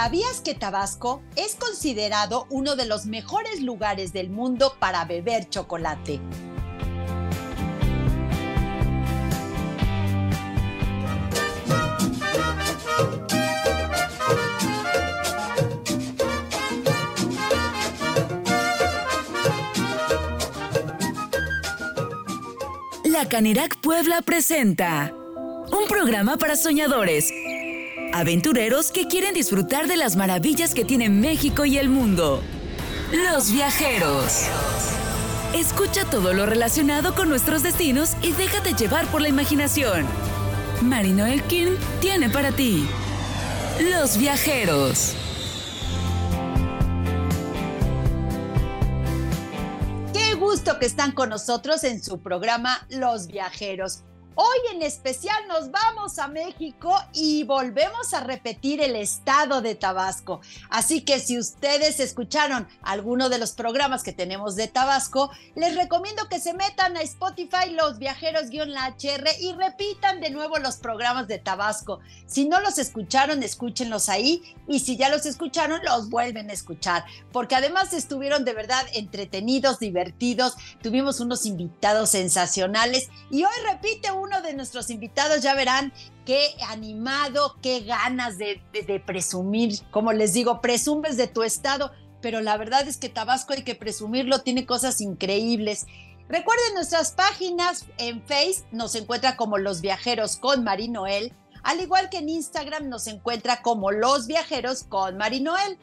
¿Sabías que Tabasco es considerado uno de los mejores lugares del mundo para beber chocolate? La Canirac Puebla presenta un programa para soñadores, aventureros que quieren disfrutar de las maravillas que tiene México y el mundo. Los viajeros. Escucha todo lo relacionado con nuestros destinos y déjate llevar por la imaginación. Marino Elkin tiene para ti Los viajeros. gusto que están con nosotros en su programa Los Viajeros. Hoy en especial nos vamos a México y volvemos a repetir el estado de Tabasco. Así que si ustedes escucharon alguno de los programas que tenemos de Tabasco, les recomiendo que se metan a Spotify Los Viajeros-HR y repitan de nuevo los programas de Tabasco. Si no los escucharon, escúchenlos ahí y si ya los escucharon, los vuelven a escuchar. Porque además estuvieron de verdad entretenidos, divertidos, tuvimos unos invitados sensacionales y hoy repite uno uno de nuestros invitados, ya verán qué animado, qué ganas de, presumir. Como les digo, presumes de tu estado, pero la verdad es que Tabasco hay que presumirlo, tiene cosas increíbles. Recuerden nuestras páginas en Face, nos encuentra como Los Viajeros con Marinoel, al igual que en Instagram nos encuentra como Los Viajeros con Marinoel.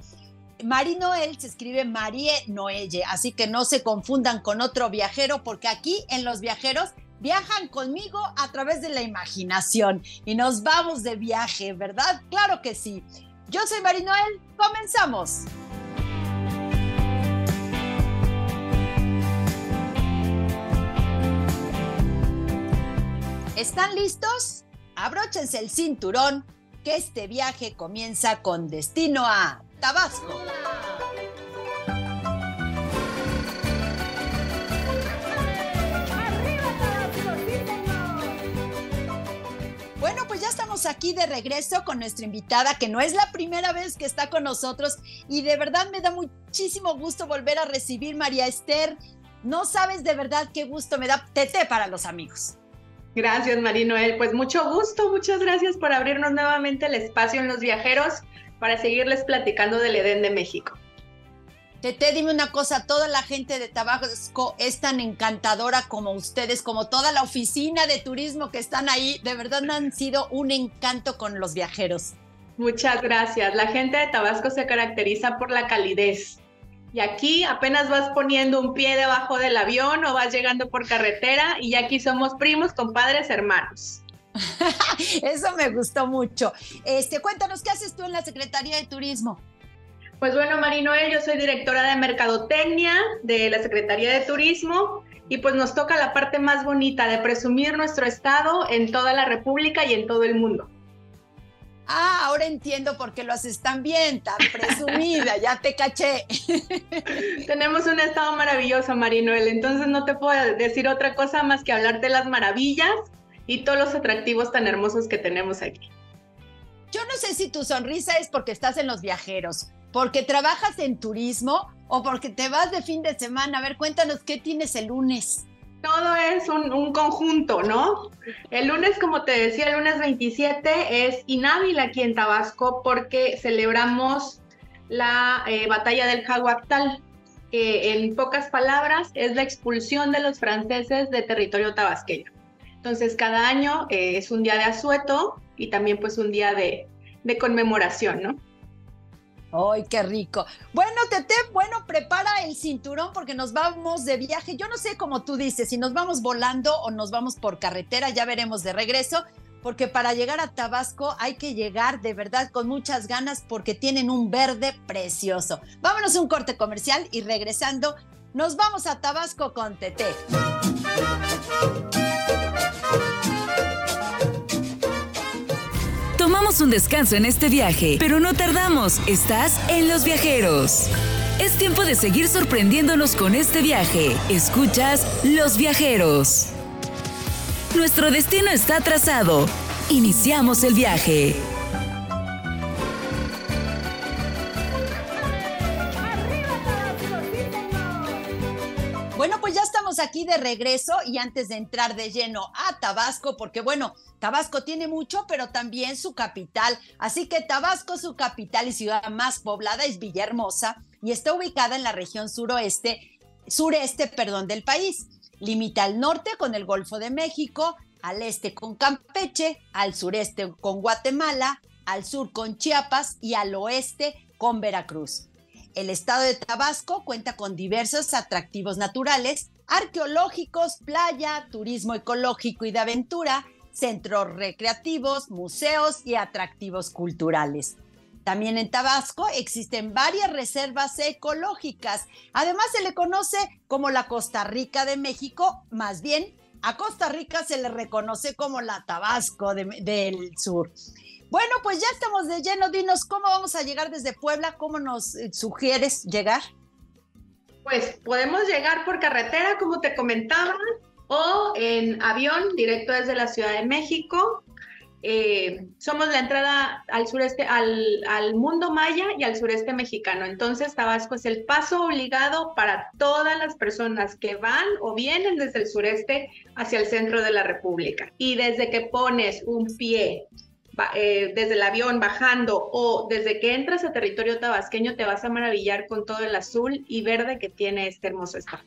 Marinoel se escribe Marie Noelle, así que no se confundan con otro viajero, porque aquí en Los Viajeros viajan conmigo a través de la imaginación y nos vamos de viaje, ¿verdad? Claro que sí. Yo soy Marinoel, comenzamos. ¿Están listos? Abróchense el cinturón, que este viaje comienza con destino a Tabasco. Aquí de regreso con nuestra invitada, que no es la primera vez que está con nosotros y de verdad me da muchísimo gusto volver a recibir María Esther. No sabes de verdad qué gusto me da Tete para los amigos. Gracias, Marinoel. Pues mucho gusto, muchas gracias por abrirnos nuevamente el espacio en los viajeros para seguirles platicando del Edén de México. Tete, dime una cosa, toda la gente de Tabasco es tan encantadora como ustedes, como toda la oficina de turismo que están ahí, de verdad han sido un encanto con los viajeros. Muchas gracias. La gente de Tabasco se caracteriza por la calidez. Y aquí apenas vas poniendo un pie debajo del avión o vas llegando por carretera y aquí somos primos, compadres, hermanos. Eso me gustó mucho. Este, cuéntanos, ¿qué haces tú en la Secretaría de Turismo? Pues bueno, Marinoel, yo soy directora de Mercadotecnia de la Secretaría de Turismo y pues nos toca la parte más bonita de presumir nuestro estado en toda la República y en todo el mundo. Ah, ahora entiendo por qué lo haces tan bien, tan presumida, ya te caché. Tenemos un estado maravilloso, Marinoel, entonces no te puedo decir otra cosa más que hablarte de las maravillas y todos los atractivos tan hermosos que tenemos aquí. Yo no sé si tu sonrisa es porque estás en los viajeros, porque trabajas en turismo o porque te vas de fin de semana. A ver, cuéntanos qué tienes el lunes. Todo es un, conjunto, ¿no? El lunes, como te decía, el lunes 27 es inhábil aquí en Tabasco porque celebramos la eh, batalla del Jaguactal, que en pocas palabras es la expulsión de los franceses de territorio tabasqueño. Entonces, cada año eh, es un día de asueto y también pues un día de, de conmemoración, ¿no? ¡Ay, qué rico! Bueno, Tete, bueno, prepara el cinturón porque nos vamos de viaje. Yo no sé cómo tú dices, si nos vamos volando o nos vamos por carretera, ya veremos de regreso, porque para llegar a Tabasco hay que llegar de verdad con muchas ganas porque tienen un verde precioso. Vámonos a un corte comercial y regresando, nos vamos a Tabasco con Tete. Un descanso en este viaje, pero no tardamos. Estás en Los Viajeros. Es tiempo de seguir sorprendiéndonos con este viaje. Escuchas Los Viajeros. Nuestro destino está trazado. Iniciamos el viaje. Regreso y antes de entrar de lleno a Tabasco, porque bueno, Tabasco tiene mucho, pero también su capital. Así que Tabasco, su capital y ciudad más poblada es Villahermosa y está ubicada en la región suroeste, sureste, perdón, del país. Limita al norte con el Golfo de México, al este con Campeche, al sureste con Guatemala, al sur con Chiapas y al oeste con Veracruz. El estado de Tabasco cuenta con diversos atractivos naturales, arqueológicos, playa, turismo ecológico y de aventura, centros recreativos, museos y atractivos culturales. También en Tabasco existen varias reservas ecológicas. Además se le conoce como la Costa Rica de México, más bien a Costa Rica se le reconoce como la Tabasco del sur. Bueno, pues ya estamos de lleno. Dinos cómo vamos a llegar desde Puebla, cómo nos eh, sugieres llegar. Pues podemos llegar por carretera, como te comentaba, o en avión directo desde la Ciudad de México. Eh, somos la entrada al sureste, al, al, mundo maya y al sureste mexicano. Entonces, Tabasco es el paso obligado para todas las personas que van o vienen desde el sureste hacia el centro de la República. Y desde que pones un pie eh, desde el avión bajando o desde que entras a territorio tabasqueño te vas a maravillar con todo el azul y verde que tiene este hermoso estado.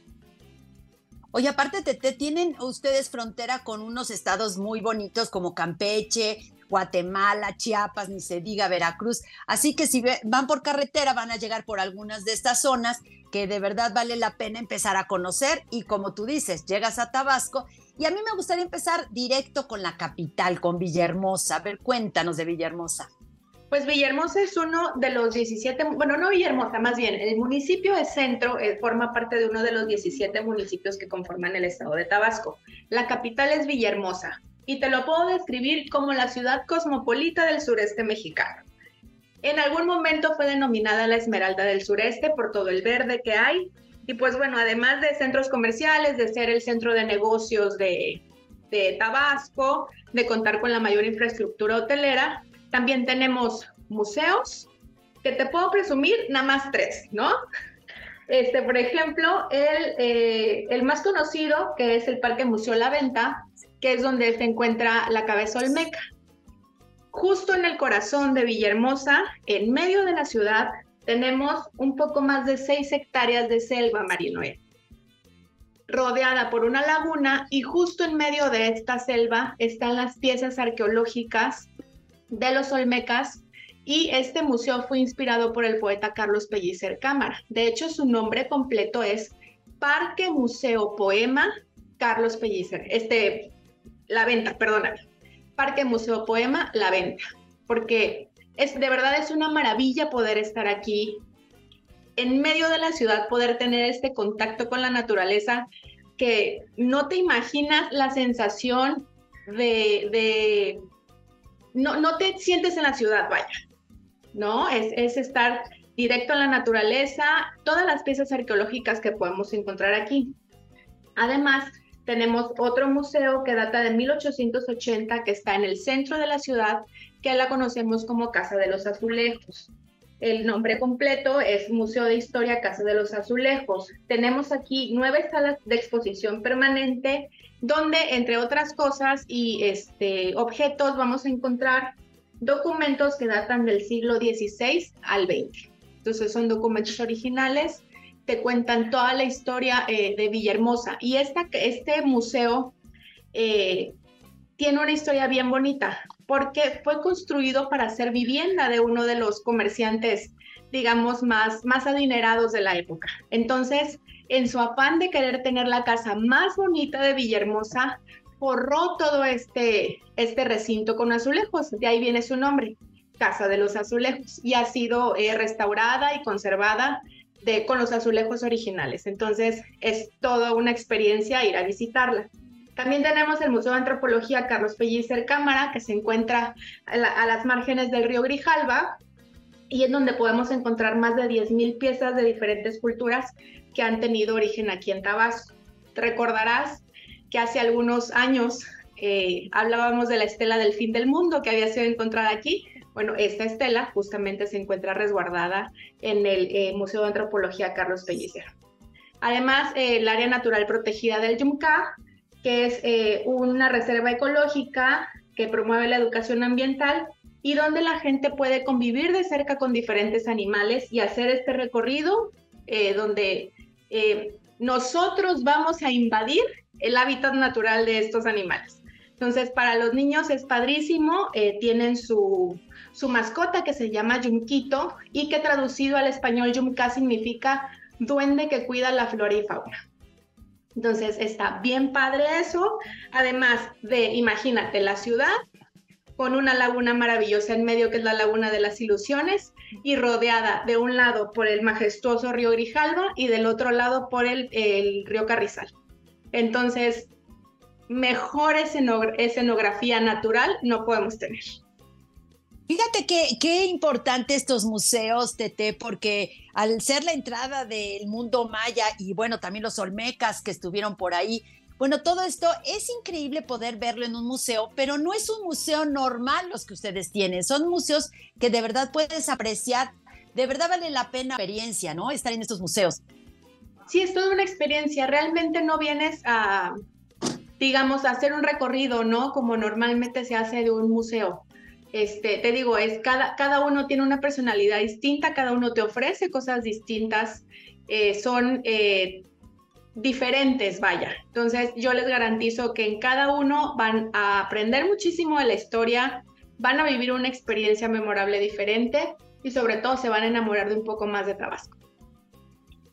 Oye, aparte, Tete, tienen ustedes frontera con unos estados muy bonitos como Campeche, Guatemala, Chiapas, ni se diga Veracruz. Así que si van por carretera van a llegar por algunas de estas zonas que de verdad vale la pena empezar a conocer y como tú dices, llegas a Tabasco y a mí me gustaría empezar directo con la capital, con Villahermosa. A ver, cuéntanos de Villahermosa. Pues Villahermosa es uno de los 17, bueno, no Villahermosa, más bien, el municipio de Centro eh, forma parte de uno de los 17 municipios que conforman el estado de Tabasco. La capital es Villahermosa y te lo puedo describir como la ciudad cosmopolita del sureste mexicano. En algún momento fue denominada la Esmeralda del Sureste por todo el verde que hay. Y pues bueno, además de centros comerciales, de ser el centro de negocios de, de Tabasco, de contar con la mayor infraestructura hotelera, también tenemos museos, que te puedo presumir nada más tres, ¿no? Este, por ejemplo, el, eh, el más conocido, que es el Parque Museo La Venta, que es donde se encuentra la cabeza olmeca. Justo en el corazón de Villahermosa, en medio de la ciudad, tenemos un poco más de 6 hectáreas de selva marinoe, rodeada por una laguna y justo en medio de esta selva están las piezas arqueológicas de los olmecas y este museo fue inspirado por el poeta Carlos Pellicer Cámara. De hecho, su nombre completo es Parque Museo Poema Carlos Pellicer. Este, la venta, perdóname. Parque Museo Poema, la venta. Porque es, de verdad es una maravilla poder estar aquí en medio de la ciudad, poder tener este contacto con la naturaleza que no te imaginas la sensación de, no, te sientes en la ciudad, vaya, ¿no? Es, es estar directo en la naturaleza, todas las piezas arqueológicas que podemos encontrar aquí. Además, tenemos otro museo que data de 1880 que está en el centro de la ciudad, que la conocemos como Casa de los Azulejos. El nombre completo es Museo de Historia Casa de los Azulejos. Tenemos aquí nueve salas de exposición permanente donde, entre otras cosas y este, objetos, vamos a encontrar documentos que datan del siglo XVI al XX. Entonces son documentos originales te cuentan toda la historia eh, de Villahermosa. Y esta, este museo eh, tiene una historia bien bonita, porque fue construido para ser vivienda de uno de los comerciantes, digamos, más, más adinerados de la época. Entonces, en su afán de querer tener la casa más bonita de Villahermosa, forró todo este, este recinto con azulejos. De ahí viene su nombre, Casa de los Azulejos, y ha sido eh, restaurada y conservada con los azulejos originales. Entonces es toda una experiencia ir a visitarla. También tenemos el Museo de Antropología Carlos Pellicer Cámara, que se encuentra a, las márgenes del río Grijalva y en donde podemos encontrar más de 10.000 piezas de diferentes culturas que han tenido origen aquí en Tabasco. Recordarás que hace algunos años eh, hablábamos de la estela del fin del mundo que había sido encontrada aquí. Bueno, esta estela justamente se encuentra resguardada en el eh, Museo de Antropología Carlos Pellicer. Además, el área natural protegida del Yumka, que es eh, una reserva ecológica que promueve la educación ambiental y donde la gente puede convivir de cerca con diferentes animales y hacer este recorrido eh, donde eh, nosotros vamos a invadir el hábitat natural de estos animales. Entonces, para los niños es padrísimo, tienen su, su mascota que se llama Yumquito y que traducido al español Yumka significa duende que cuida la flora y fauna. Entonces está bien padre eso, además de, imagínate, la ciudad con una laguna maravillosa en medio que es la laguna de las ilusiones y rodeada de un lado por el majestuoso río Grijalva y del otro lado por el, el río Carrizal. Entonces, mejor escenografía natural no podemos tener. Fíjate qué importante estos museos, Tete, porque al ser la entrada del mundo maya y bueno, también los olmecas que estuvieron por ahí, bueno, todo esto es increíble poder verlo en un museo, pero no es un museo normal los que ustedes tienen, son museos que de verdad puedes apreciar, de verdad vale la pena la experiencia, ¿no? Estar en estos museos. Sí, es toda una experiencia, realmente no vienes a, digamos, a hacer un recorrido, ¿no? Como normalmente se hace de un museo este, te digo, es cada, cada uno tiene una personalidad distinta, cada uno te ofrece cosas distintas, eh, son eh, diferentes, vaya. Entonces, yo les garantizo que en cada uno van a aprender muchísimo de la historia, van a vivir una experiencia memorable diferente y sobre todo se van a enamorar de un poco más de Tabasco.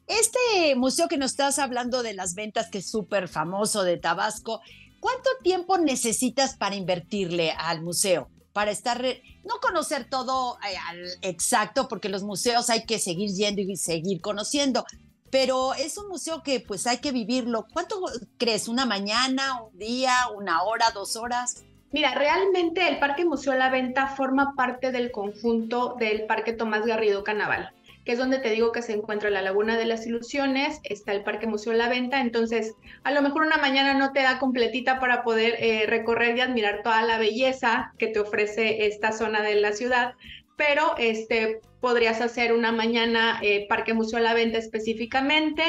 Este museo que nos estás hablando de las ventas, que es súper famoso de Tabasco, ¿cuánto tiempo necesitas para invertirle al museo? Para estar, no conocer todo eh, al exacto, porque los museos hay que seguir yendo y seguir conociendo, pero es un museo que pues hay que vivirlo. ¿Cuánto crees? ¿Una mañana, un día, una hora, dos horas? Mira, realmente el Parque Museo La Venta forma parte del conjunto del Parque Tomás Garrido Canaval que es donde te digo que se encuentra la Laguna de las Ilusiones, está el Parque Museo La Venta, entonces a lo mejor una mañana no te da completita para poder eh, recorrer y admirar toda la belleza que te ofrece esta zona de la ciudad, pero este, podrías hacer una mañana eh, Parque Museo La Venta específicamente,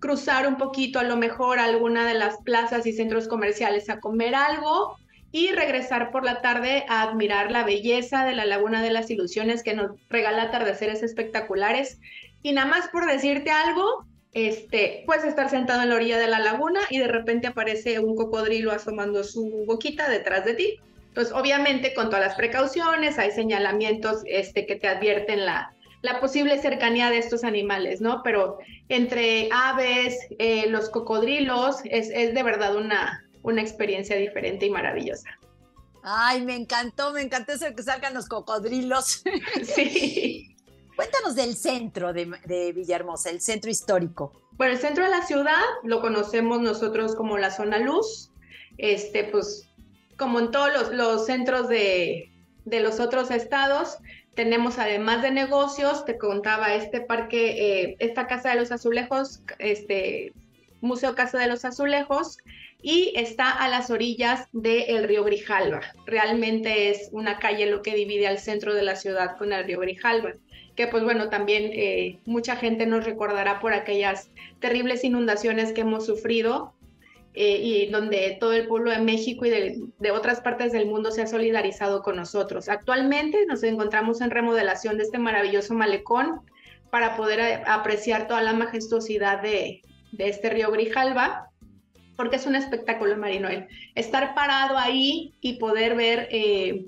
cruzar un poquito a lo mejor alguna de las plazas y centros comerciales a comer algo, y regresar por la tarde a admirar la belleza de la Laguna de las Ilusiones que nos regala atardeceres espectaculares. Y nada más por decirte algo, este, puedes estar sentado en la orilla de la laguna y de repente aparece un cocodrilo asomando su boquita detrás de ti. Entonces, obviamente, con todas las precauciones, hay señalamientos este, que te advierten la, la posible cercanía de estos animales, ¿no? Pero entre aves, eh, los cocodrilos, es, es de verdad una, una experiencia diferente y maravillosa. Ay, me encantó, me encantó eso de que salgan los cocodrilos. Sí. Cuéntanos del centro de, Villahermosa, el centro histórico. Bueno, el centro de la ciudad lo conocemos nosotros como la zona luz. Este, pues, como en todos los, los centros de, de, los otros estados, tenemos además de negocios, te contaba este parque, eh, esta Casa de los Azulejos, este Museo Casa de los Azulejos, y está a las orillas del río Grijalva. Realmente es una calle lo que divide al centro de la ciudad con el río Grijalva, que pues bueno, también eh, mucha gente nos recordará por aquellas terribles inundaciones que hemos sufrido eh, y donde todo el pueblo de México y de, de, otras partes del mundo se ha solidarizado con nosotros. Actualmente nos encontramos en remodelación de este maravilloso malecón para poder apreciar toda la majestuosidad de, de este río Grijalva porque es un espectáculo, Marinoel. Estar parado ahí y poder ver eh,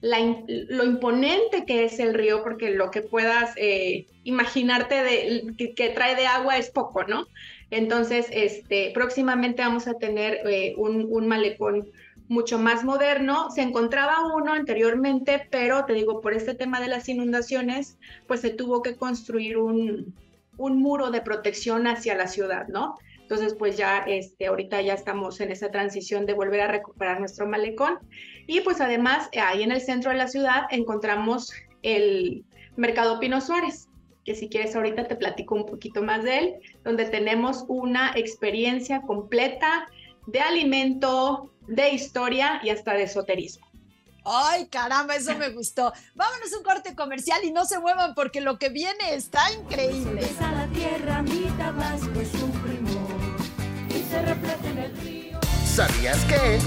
lo imponente que es el río, porque lo que puedas eh, imaginarte de, que, trae de agua es poco, ¿no? Entonces, este, próximamente vamos a tener eh, un, malecón mucho más moderno. Se encontraba uno anteriormente, pero te digo, por este tema de las inundaciones, pues se tuvo que construir un, un muro de protección hacia la ciudad, ¿no? Entonces, pues ya este, ahorita ya estamos en esa transición de volver a recuperar nuestro malecón. Y pues además, ahí en el centro de la ciudad encontramos el Mercado Pino Suárez, que si quieres ahorita te platico un poquito más de él, donde tenemos una experiencia completa de alimento, de historia y hasta de esoterismo. Ay, caramba, eso me gustó. Vámonos a un corte comercial y no se muevan porque lo que viene está increíble. la tierra, mi Tabasco es un se refleja en el río. ¿Sabías que?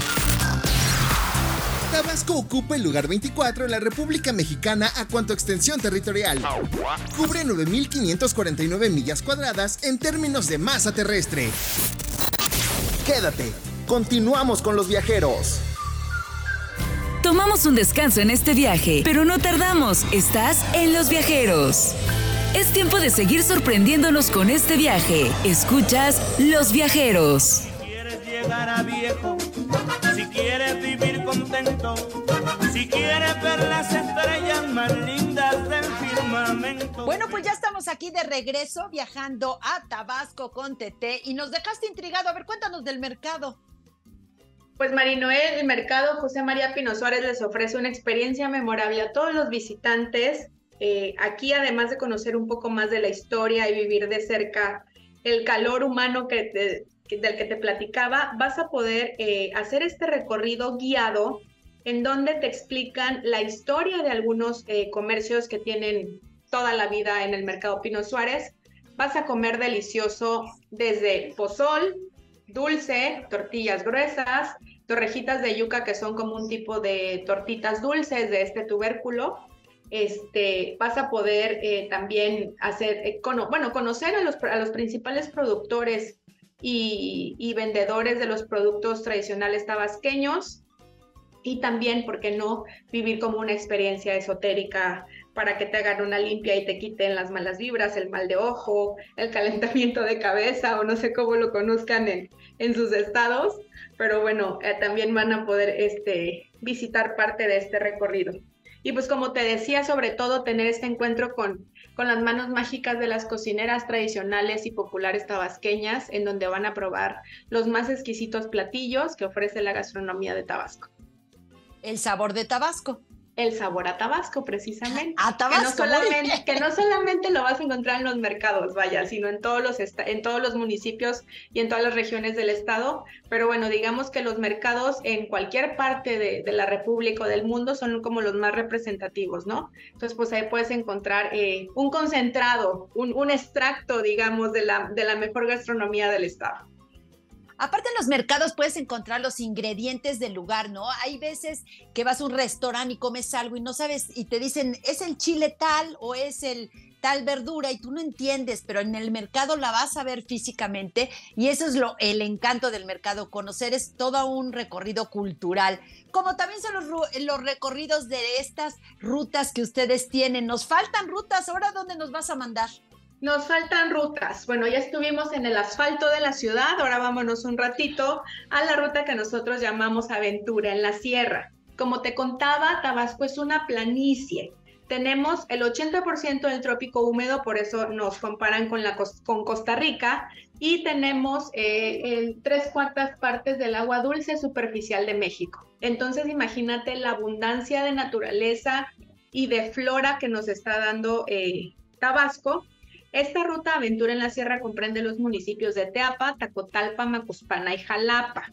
Tabasco ocupa el lugar 24 en la República Mexicana a cuanto extensión territorial. Cubre 9.549 millas cuadradas en términos de masa terrestre. Quédate, continuamos con los viajeros. Tomamos un descanso en este viaje, pero no tardamos. Estás en Los Viajeros. Es tiempo de seguir sorprendiéndonos con este viaje. Escuchas Los Viajeros. Si quieres llegar a viejo, si quieres vivir contento, si quieres ver las estrellas más lindas del firmamento. Bueno, pues ya estamos aquí de regreso viajando a Tabasco con Tete y nos dejaste intrigado. A ver, cuéntanos del mercado. Pues Marinoel, el mercado José María Pino Suárez les ofrece una experiencia memorable a todos los visitantes. Eh, aquí, además de conocer un poco más de la historia y vivir de cerca el calor humano que del que te platicaba, vas a poder eh, hacer este recorrido guiado en donde te explican la historia de algunos eh, comercios que tienen toda la vida en el mercado Pino Suárez. Vas a comer delicioso desde pozol, dulce, tortillas gruesas, torrejitas de yuca que son como un tipo de tortitas dulces de este tubérculo. Este, vas a poder eh, también hacer, eh, bueno, conocer a los, a los principales productores y, y, vendedores de los productos tradicionales tabasqueños y también, ¿por qué no?, vivir como una experiencia esotérica para que te hagan una limpia y te quiten las malas vibras, el mal de ojo, el calentamiento de cabeza o no sé cómo lo conozcan en, en sus estados, pero bueno, eh, también van a poder este, visitar parte de este recorrido. Y pues como te decía, sobre todo tener este encuentro con, con las manos mágicas de las cocineras tradicionales y populares tabasqueñas, en donde van a probar los más exquisitos platillos que ofrece la gastronomía de Tabasco. El sabor de Tabasco el sabor a Tabasco, precisamente. A Tabasco. Que no, solamente, que no solamente lo vas a encontrar en los mercados, vaya, sino en todos, los en todos los municipios y en todas las regiones del estado. Pero bueno, digamos que los mercados en cualquier parte de, la República o del mundo son como los más representativos, ¿no? Entonces, pues ahí puedes encontrar eh, un concentrado, un, un extracto, digamos, de la, de la mejor gastronomía del estado. Aparte en los mercados puedes encontrar los ingredientes del lugar, ¿no? Hay veces que vas a un restaurante y comes algo y no sabes y te dicen, es el chile tal o es el tal verdura y tú no entiendes, pero en el mercado la vas a ver físicamente y eso es lo el encanto del mercado, conocer es todo un recorrido cultural, como también son los, los recorridos de estas rutas que ustedes tienen. Nos faltan rutas, ahora dónde nos vas a mandar? Nos faltan rutas. Bueno, ya estuvimos en el asfalto de la ciudad, ahora vámonos un ratito a la ruta que nosotros llamamos Aventura en la Sierra. Como te contaba, Tabasco es una planicie. Tenemos el 80% del trópico húmedo, por eso nos comparan con, Costa Rica, y tenemos eh, tres cuartas partes del agua dulce superficial de México. Entonces, imagínate la abundancia de naturaleza y de flora que nos está dando eh, Tabasco esta ruta aventura en la sierra comprende los municipios de Teapa, Tacotalpa, Macuspana y Jalapa.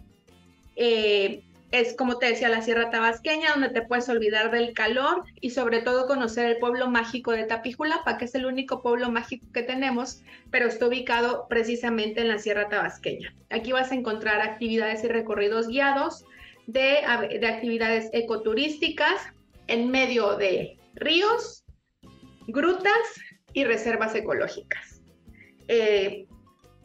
Eh, es como te decía, la Sierra Tabasqueña, donde te puedes olvidar del calor y sobre todo conocer el pueblo mágico de Tapijulapa, que es el único pueblo mágico que tenemos, pero está ubicado precisamente en la Sierra Tabasqueña. Aquí vas a encontrar actividades y recorridos guiados de, de actividades ecoturísticas en medio de ríos, grutas y reservas ecológicas. Eh,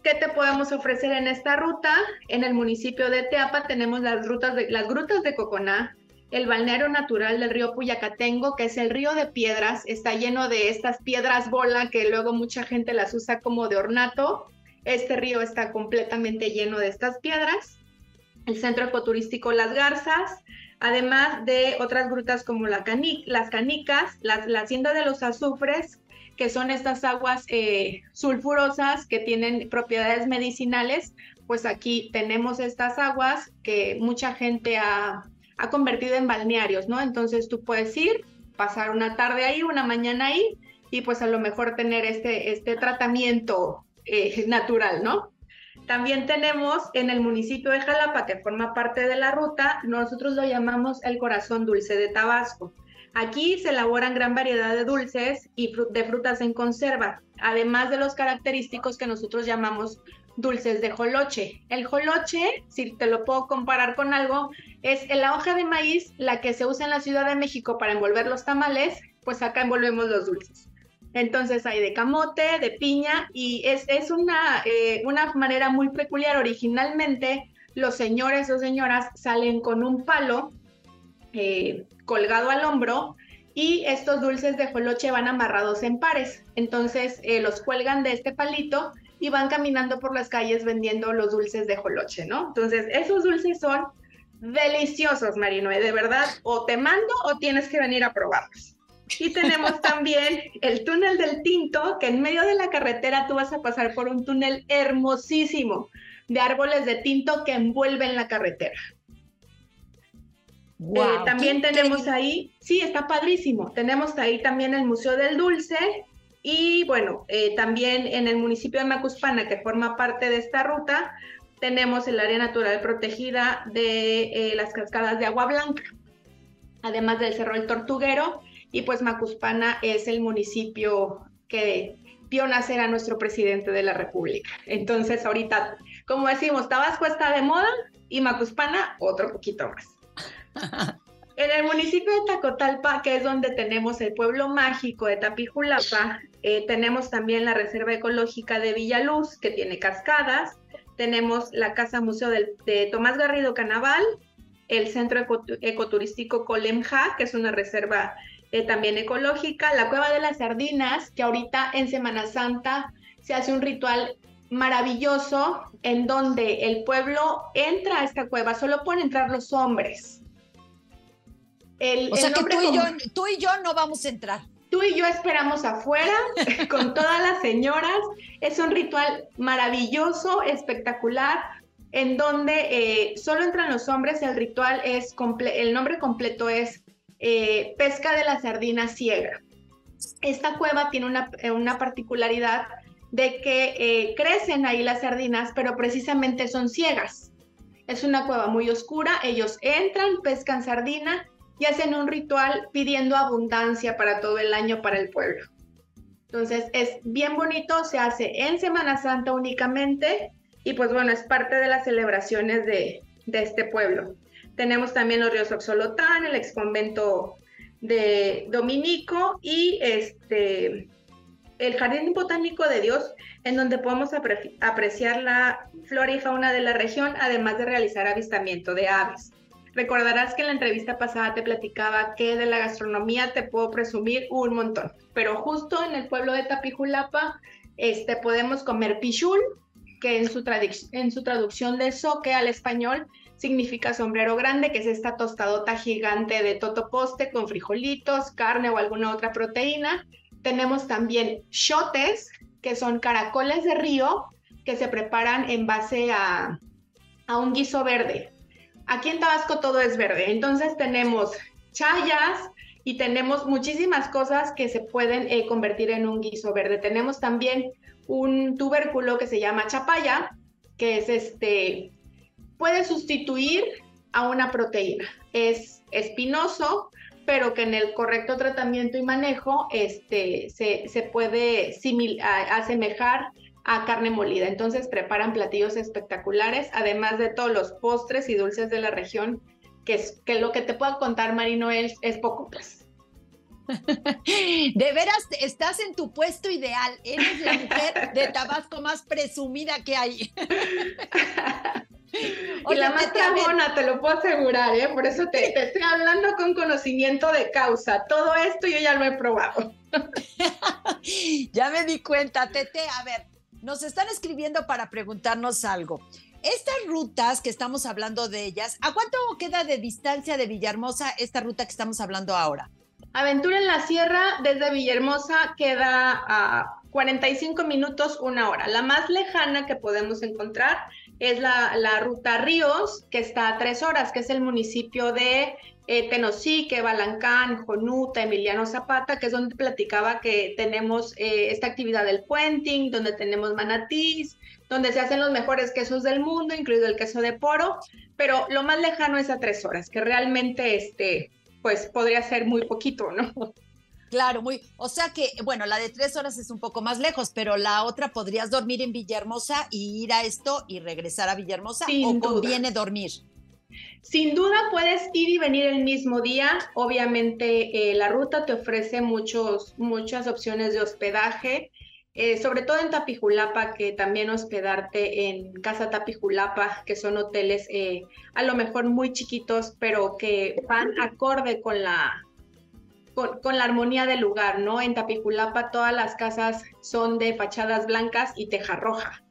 ¿Qué te podemos ofrecer en esta ruta? En el municipio de Teapa tenemos las, rutas de, las grutas de Coconá, el balneario natural del río Puyacatengo, que es el río de piedras, está lleno de estas piedras bola que luego mucha gente las usa como de ornato. Este río está completamente lleno de estas piedras. El centro ecoturístico Las Garzas, además de otras grutas como la las canicas, la, la hacienda de los azufres, que son estas aguas eh, sulfurosas que tienen propiedades medicinales, pues aquí tenemos estas aguas que mucha gente ha, convertido en balnearios, ¿no? Entonces tú puedes ir, pasar una tarde ahí, una mañana ahí, y pues a lo mejor tener este, este tratamiento eh, natural, ¿no? También tenemos en el municipio de Jalapa, que forma parte de la ruta, nosotros lo llamamos el corazón dulce de Tabasco. Aquí se elaboran gran variedad de dulces y de frutas en conserva, además de los característicos que nosotros llamamos dulces de joloche. El joloche, si te lo puedo comparar con algo, es la hoja de maíz, la que se usa en la Ciudad de México para envolver los tamales, pues acá envolvemos los dulces. Entonces hay de camote, de piña y es, eh, una manera muy peculiar. Originalmente los señores o señoras salen con un palo eh, colgado al hombro y estos dulces de joloche van amarrados en pares. Entonces eh, los cuelgan de este palito y van caminando por las calles vendiendo los dulces de joloche, ¿no? Entonces esos dulces son deliciosos, Marinoe, de verdad, o te mando o tienes que venir a probarlos. Y tenemos también el túnel del Tinto, que en medio de la carretera tú vas a pasar por un túnel hermosísimo de árboles de tinto que envuelven la carretera. Eh, también tenemos ahí, sí, está padrísimo. Tenemos ahí también el Museo del Dulce y bueno, eh, también en el municipio de Macuspana, que forma parte de esta ruta, tenemos el área natural protegida de eh, las cascadas de agua blanca, además del Cerro del Tortuguero y pues Macuspana es el municipio que vio nacer a nuestro presidente de la República. Entonces ahorita, como decimos, Tabasco está de moda y Macuspana otro poquito más. En el municipio de Tacotalpa, que es donde tenemos el pueblo mágico de Tapijulapa, eh, tenemos también la Reserva Ecológica de Villaluz, que tiene cascadas, tenemos la Casa Museo de Tomás Garrido Canaval, el Centro Ecoturístico Colemja, que es una reserva eh, también ecológica, la Cueva de las Sardinas, que ahorita en Semana Santa se hace un ritual maravilloso en donde el pueblo entra a esta cueva, solo pueden entrar los hombres. O sea que tú y, yo, tú y yo no vamos a entrar. Tú y yo esperamos afuera con todas las señoras. Es un ritual maravilloso, espectacular, en donde eh, solo entran los hombres. El ritual es, el nombre completo es eh, pesca de la sardina ciega. Esta cueva tiene una, eh, una particularidad de que eh, crecen ahí las sardinas, pero precisamente son ciegas. Es una cueva muy oscura, ellos entran, pescan sardina y hacen un ritual pidiendo abundancia para todo el año para el pueblo. Entonces es bien bonito, se hace en Semana Santa únicamente y pues bueno, es parte de las celebraciones de, este pueblo. Tenemos también los ríos Oxolotán, el exconvento de Dominico y este el Jardín Botánico de Dios, en donde podemos apreciar la flora y fauna de la región, además de realizar avistamiento de aves. Recordarás que en la entrevista pasada te platicaba que de la gastronomía te puedo presumir un montón, pero justo en el pueblo de Tapijulapa este, podemos comer pichul, que en su, en su traducción de soque al español significa sombrero grande, que es esta tostadota gigante de totoposte con frijolitos, carne o alguna otra proteína. Tenemos también shotes, que son caracoles de río que se preparan en base a, un guiso verde. Aquí en Tabasco todo es verde, entonces tenemos chayas y tenemos muchísimas cosas que se pueden eh, convertir en un guiso verde. Tenemos también un tubérculo que se llama chapaya, que es este puede sustituir a una proteína. Es espinoso, pero que en el correcto tratamiento y manejo este, se, puede asemejar a carne molida. Entonces preparan platillos espectaculares, además de todos los postres y dulces de la región, que, es, que lo que te puedo contar, Marino, es, es poco pues. De veras, estás en tu puesto ideal. Eres la mujer de Tabasco más presumida que hay. y la más trabona, te lo puedo asegurar, ¿eh? Por eso te, te, estoy hablando con conocimiento de causa. Todo esto yo ya lo he probado. ya me di cuenta, Tete. A ver, nos están escribiendo para preguntarnos algo. Estas rutas que estamos hablando de ellas, ¿a cuánto queda de distancia de Villahermosa esta ruta que estamos hablando ahora? Aventura en la Sierra desde Villahermosa queda a 45 minutos, una hora. La más lejana que podemos encontrar es la, ruta Ríos, que está a tres horas, que es el municipio de eh, Tenosique, Balancán, Jonuta, Emiliano Zapata, que es donde platicaba que tenemos eh, esta actividad del puenting, donde tenemos manatís, donde se hacen los mejores quesos del mundo, incluido el queso de poro, pero lo más lejano es a tres horas, que realmente, este, pues podría ser muy poquito, ¿no? Claro, muy. O sea que, bueno, la de tres horas es un poco más lejos, pero la otra podrías dormir en Villahermosa y ir a esto y regresar a Villahermosa o conviene dormir. Sin duda puedes ir y venir el mismo día. Obviamente eh, la ruta te ofrece muchos, muchas opciones de hospedaje, eh, sobre todo en Tapijulapa, que también hospedarte en Casa Tapijulapa, que son hoteles eh, a lo mejor muy chiquitos, pero que van acorde con la, con, la armonía del lugar, ¿no? En Tapijulapa todas las casas son de fachadas blancas y teja roja.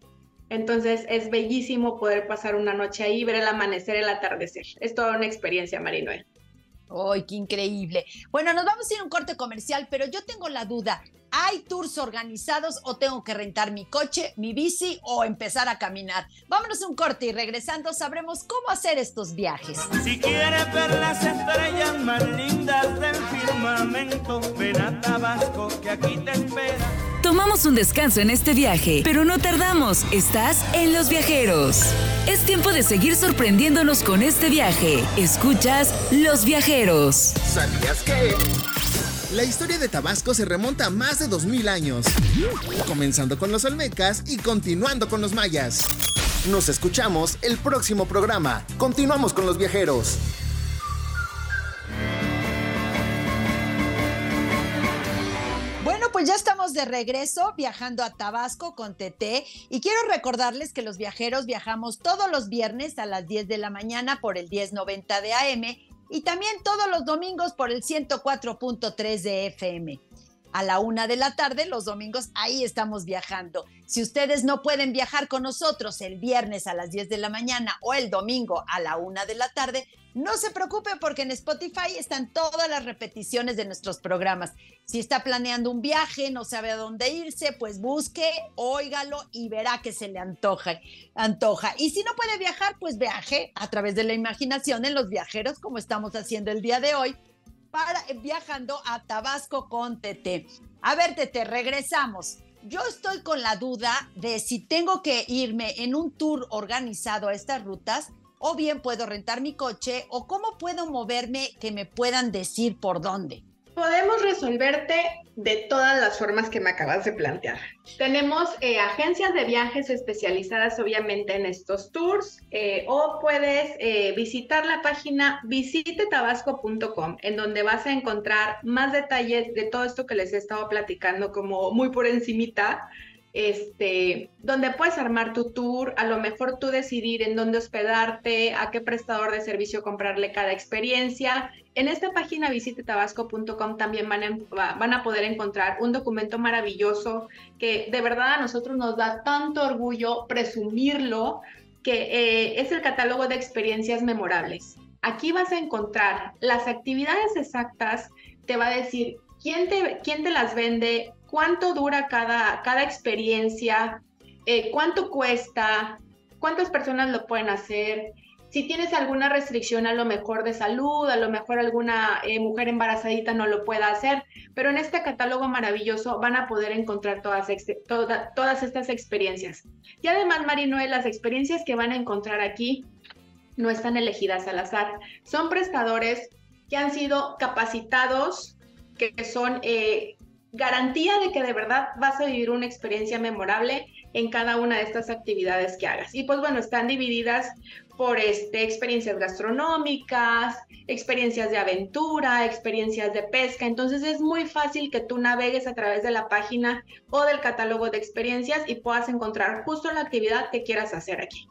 Entonces es bellísimo poder pasar una noche ahí, ver el amanecer, el atardecer. Es toda una experiencia, Marinoel. ¡Ay, qué increíble! Bueno, nos vamos a ir a un corte comercial, pero yo tengo la duda. ¿Hay tours organizados o tengo que rentar mi coche, mi bici o empezar a caminar? Vámonos a un corte y regresando sabremos cómo hacer estos viajes. Si quieres ver las estrellas más lindas del firmamento, ven a Tabasco que aquí te espera. Tomamos un descanso en este viaje, pero no tardamos. Estás en Los Viajeros. Es tiempo de seguir sorprendiéndonos con este viaje. Escuchas Los Viajeros. ¿Sabías que? La historia de Tabasco se remonta a más de 2000 años, comenzando con los olmecas y continuando con los mayas. Nos escuchamos el próximo programa. Continuamos con los viajeros. Pues ya estamos de regreso viajando a Tabasco con TT y quiero recordarles que los viajeros viajamos todos los viernes a las 10 de la mañana por el 1090 de AM y también todos los domingos por el 104.3 de FM a la una de la tarde, los domingos, ahí estamos viajando. Si ustedes no pueden viajar con nosotros el viernes a las 10 de la mañana o el domingo a la una de la tarde, no se preocupen porque en Spotify están todas las repeticiones de nuestros programas. Si está planeando un viaje, no sabe a dónde irse, pues busque, óigalo y verá que se le antoja, antoja. Y si no puede viajar, pues viaje a través de la imaginación en los viajeros, como estamos haciendo el día de hoy viajando a Tabasco con Tete. A ver, Tete, regresamos. Yo estoy con la duda de si tengo que irme en un tour organizado a estas rutas o bien puedo rentar mi coche o cómo puedo moverme que me puedan decir por dónde podemos resolverte de todas las formas que me acabas de plantear. Tenemos eh, agencias de viajes especializadas obviamente en estos tours eh, o puedes eh, visitar la página visitetabasco.com en donde vas a encontrar más detalles de todo esto que les he estado platicando como muy por encimita este, donde puedes armar tu tour, a lo mejor tú decidir en dónde hospedarte, a qué prestador de servicio comprarle cada experiencia. En esta página visitetabasco.com también van a, van a poder encontrar un documento maravilloso que de verdad a nosotros nos da tanto orgullo presumirlo, que eh, es el catálogo de experiencias memorables. Aquí vas a encontrar las actividades exactas, te va a decir quién te, quién te las vende, cuánto dura cada, cada experiencia, eh, cuánto cuesta, cuántas personas lo pueden hacer, si tienes alguna restricción a lo mejor de salud, a lo mejor alguna eh, mujer embarazadita no lo pueda hacer, pero en este catálogo maravilloso van a poder encontrar todas, todas estas experiencias. Y además, Marinoel, las experiencias que van a encontrar aquí no están elegidas al azar, son prestadores que han sido capacitados, que son eh, garantía de que de verdad vas a vivir una experiencia memorable en cada una de estas actividades que hagas. Y pues bueno, están divididas por este, experiencias gastronómicas, experiencias de aventura, experiencias de pesca. Entonces es muy fácil que tú navegues a través de la página o del catálogo de experiencias y puedas encontrar justo la actividad que quieras hacer aquí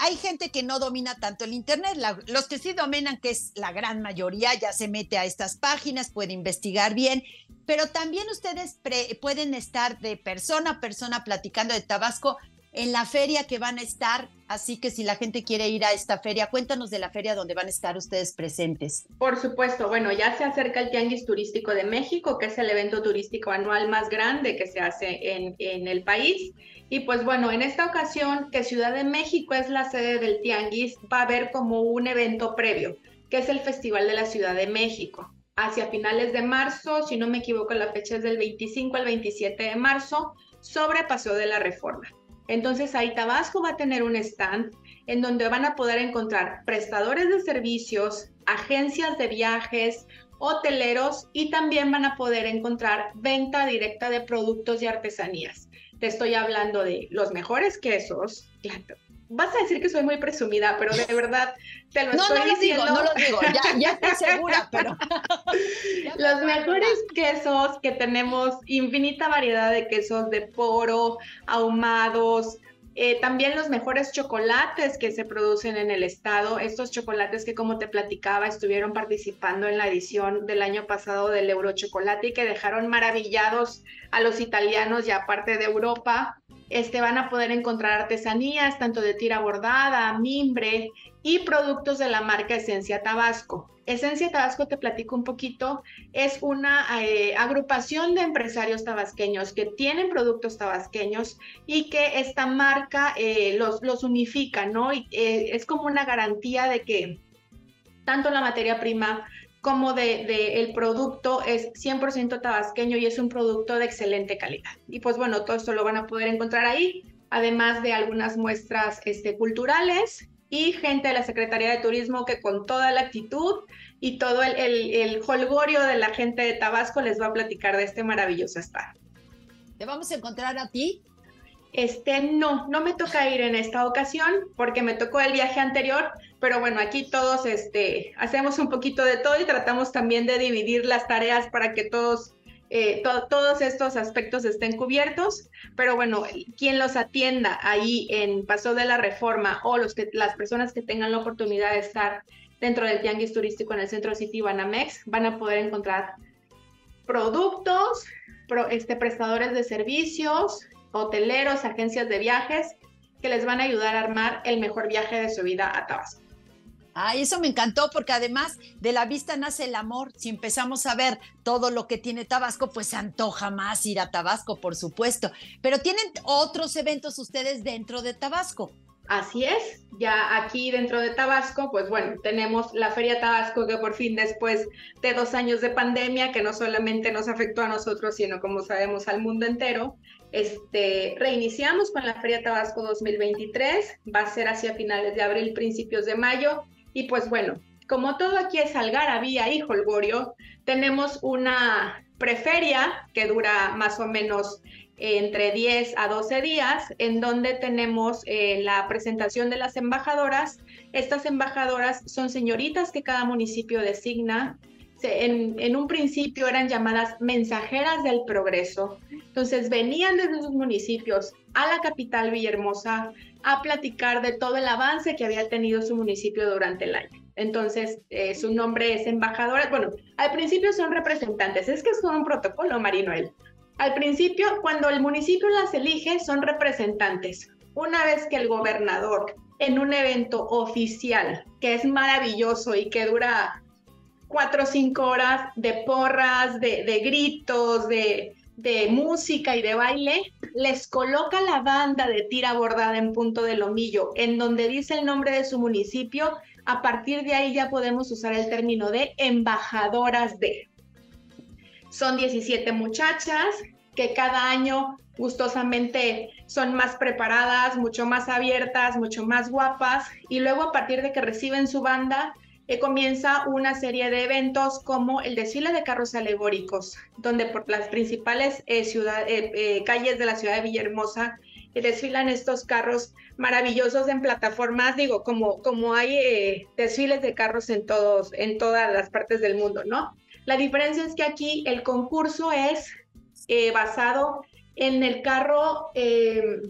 hay gente que no domina tanto el Internet. los que sí dominan, que es la gran mayoría, ya se mete a estas páginas, puede investigar bien, pero también ustedes pueden estar de persona a persona platicando de Tabasco en la feria que van a estar. Así que si la gente quiere ir a esta feria, cuéntanos de la feria donde van a estar ustedes presentes. Por supuesto, bueno, ya se acerca el Tianguis Turístico de México, que es el evento turístico anual más grande que se hace en, en el país. Y pues bueno, en esta ocasión que Ciudad de México es la sede del Tianguis, va a haber como un evento previo, que es el Festival de la Ciudad de México. hacia finales de marzo, si no me equivoco, la fecha es del 25 al 27 de marzo, sobre Paseo de la Reforma. Entonces ahí Tabasco va a tener un stand en donde van a poder encontrar prestadores de servicios, agencias de viajes, hoteleros y también van a poder encontrar venta directa de productos y artesanías. Te estoy hablando de los mejores quesos. Vas a decir que soy muy presumida, pero de verdad te lo no, estoy no lo diciendo. digo, no lo digo, ya, ya estoy segura, pero... los mejores quesos que tenemos, infinita variedad de quesos de poro, ahumados, eh, también los mejores chocolates que se producen en el estado, estos chocolates que como te platicaba estuvieron participando en la edición del año pasado del Eurochocolate y que dejaron maravillados a los italianos y aparte de Europa. Este, van a poder encontrar artesanías tanto de tira bordada, mimbre y productos de la marca Esencia Tabasco. Esencia Tabasco, te platico un poquito, es una eh, agrupación de empresarios tabasqueños que tienen productos tabasqueños y que esta marca eh, los, los unifica, ¿no? Eh, es como una garantía de que tanto la materia prima como de, de, el producto es 100% tabasqueño y es un producto de excelente calidad. Y pues bueno, todo esto lo van a poder encontrar ahí, además de algunas muestras este, culturales y gente de la Secretaría de Turismo que con toda la actitud y todo el, el, el holgorio de la gente de Tabasco les va a platicar de este maravilloso estado. ¿Te vamos a encontrar a ti? Este, no, no me toca ir en esta ocasión porque me tocó el viaje anterior, pero bueno, aquí todos este, hacemos un poquito de todo y tratamos también de dividir las tareas para que todos eh, to todos estos aspectos estén cubiertos, pero bueno, quien los atienda ahí en Paso de la Reforma o los que, las personas que tengan la oportunidad de estar dentro del tianguis turístico en el centro City Banamex van a poder encontrar productos, pro, este, prestadores de servicios, hoteleros, agencias de viajes que les van a ayudar a armar el mejor viaje de su vida a Tabasco. Ay, eso me encantó porque además de la vista nace el amor. Si empezamos a ver todo lo que tiene Tabasco, pues se antoja más ir a Tabasco, por supuesto. Pero tienen otros eventos ustedes dentro de Tabasco. Así es, ya aquí dentro de Tabasco, pues bueno, tenemos la Feria Tabasco que por fin después de dos años de pandemia, que no solamente nos afectó a nosotros, sino como sabemos al mundo entero, este, reiniciamos con la Feria Tabasco 2023, va a ser hacia finales de abril, principios de mayo, y pues bueno, como todo aquí es algarabía y holgorio, tenemos una preferia que dura más o menos entre 10 a 12 días, en donde tenemos eh, la presentación de las embajadoras. Estas embajadoras son señoritas que cada municipio designa. En, en, un principio eran llamadas mensajeras del progreso. Entonces venían desde sus municipios a la capital Villahermosa a platicar de todo el avance que había tenido su municipio durante el año. Entonces, eh, su nombre es embajadora. Bueno, al principio son representantes. Es que es un protocolo, Marinoel. Al principio, cuando el municipio las elige, son representantes. Una vez que el gobernador, en un evento oficial, que es maravilloso y que dura cuatro o cinco horas de porras, de, gritos, de, música y de baile, les coloca la banda de tira bordada en punto de lomillo, en donde dice el nombre de su municipio, a partir de ahí ya podemos usar el término de embajadoras de. Son 17 muchachas que cada año gustosamente son más preparadas, mucho más abiertas, mucho más guapas y luego a partir de que reciben su banda eh, comienza una serie de eventos como el desfile de carros alegóricos, donde por las principales eh, ciudad, eh, calles de la ciudad de Villahermosa desfilan estos carros maravillosos en plataformas, digo, como, como hay desfiles de carros en, todos, en todas las partes del mundo, ¿no? La diferencia es que aquí el concurso es eh, basado en el carro eh,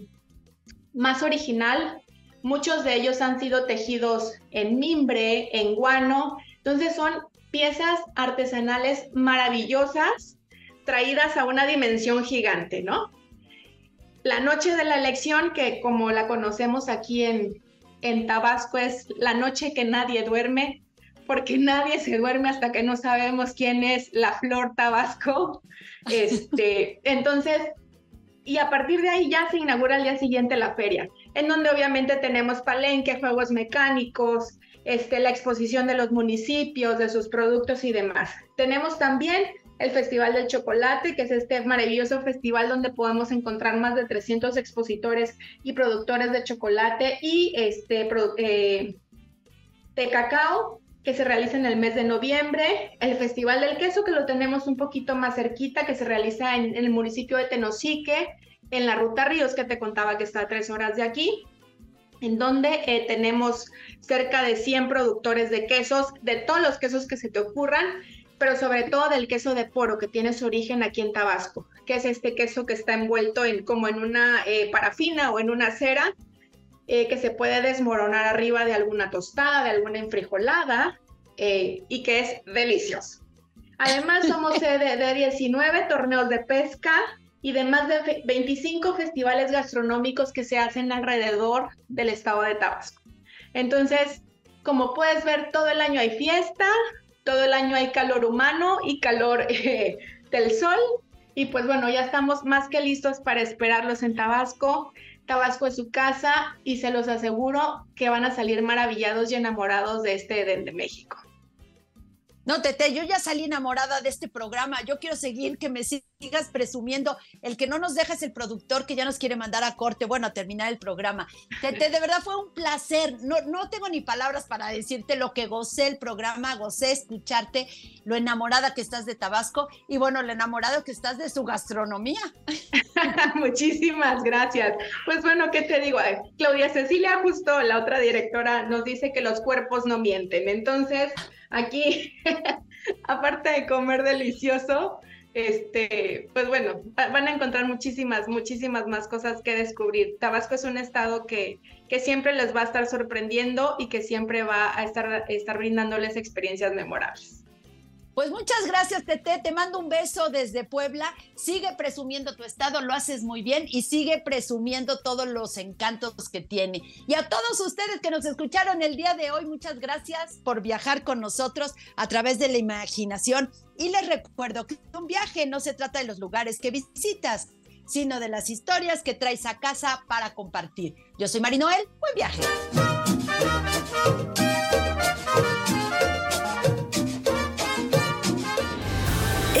más original. Muchos de ellos han sido tejidos en mimbre, en guano. Entonces son piezas artesanales maravillosas traídas a una dimensión gigante, ¿no? La noche de la elección, que como la conocemos aquí en, en Tabasco, es la noche que nadie duerme, porque nadie se duerme hasta que no sabemos quién es la flor Tabasco. Este, entonces, y a partir de ahí ya se inaugura el día siguiente la feria, en donde obviamente tenemos palenque, juegos mecánicos, este, la exposición de los municipios, de sus productos y demás. Tenemos también el Festival del Chocolate, que es este maravilloso festival donde podemos encontrar más de 300 expositores y productores de chocolate y este, eh, de cacao que se realiza en el mes de noviembre, el Festival del Queso, que lo tenemos un poquito más cerquita, que se realiza en, el municipio de Tenosique, en la Ruta Ríos, que te contaba que está a tres horas de aquí, en donde eh, tenemos cerca de 100 productores de quesos, de todos los quesos que se te ocurran, pero sobre todo del queso de poro, que tiene su origen aquí en Tabasco, que es este queso que está envuelto en, como en una eh, parafina o en una cera, eh, que se puede desmoronar arriba de alguna tostada, de alguna enfrijolada, y que es delicioso. Además, somos sede de 19 torneos de pesca y de más de 25 festivales gastronómicos que se hacen alrededor del estado de Tabasco. Entonces, como puedes ver, todo el año hay fiesta, todo el año hay calor humano y calor eh, del sol. Y pues bueno, ya estamos más que listos para esperarlos en Tabasco. Tabasco es su casa y se los aseguro que van a salir maravillados y enamorados de este Edén de México. No, Tete, yo ya salí enamorada de este programa. Yo quiero seguir que me sigas presumiendo. El que no nos deja es el productor que ya nos quiere mandar a corte, bueno, a terminar el programa. Tete, de verdad fue un placer. No, no tengo ni palabras para decirte lo que gocé el programa, gocé escucharte, lo enamorada que estás de Tabasco y bueno, lo enamorado que estás de su gastronomía. Muchísimas gracias. Pues bueno, ¿qué te digo? Claudia Cecilia, justo la otra directora, nos dice que los cuerpos no mienten. Entonces, Aquí, aparte de comer delicioso, este, pues bueno, van a encontrar muchísimas, muchísimas más cosas que descubrir. Tabasco es un estado que, que siempre les va a estar sorprendiendo y que siempre va a estar, estar brindándoles experiencias memorables. Pues muchas gracias, Tete. Te mando un beso desde Puebla. Sigue presumiendo tu estado, lo haces muy bien y sigue presumiendo todos los encantos que tiene. Y a todos ustedes que nos escucharon el día de hoy, muchas gracias por viajar con nosotros a través de la imaginación. Y les recuerdo que un viaje no se trata de los lugares que visitas, sino de las historias que traes a casa para compartir. Yo soy Marinoel, buen viaje.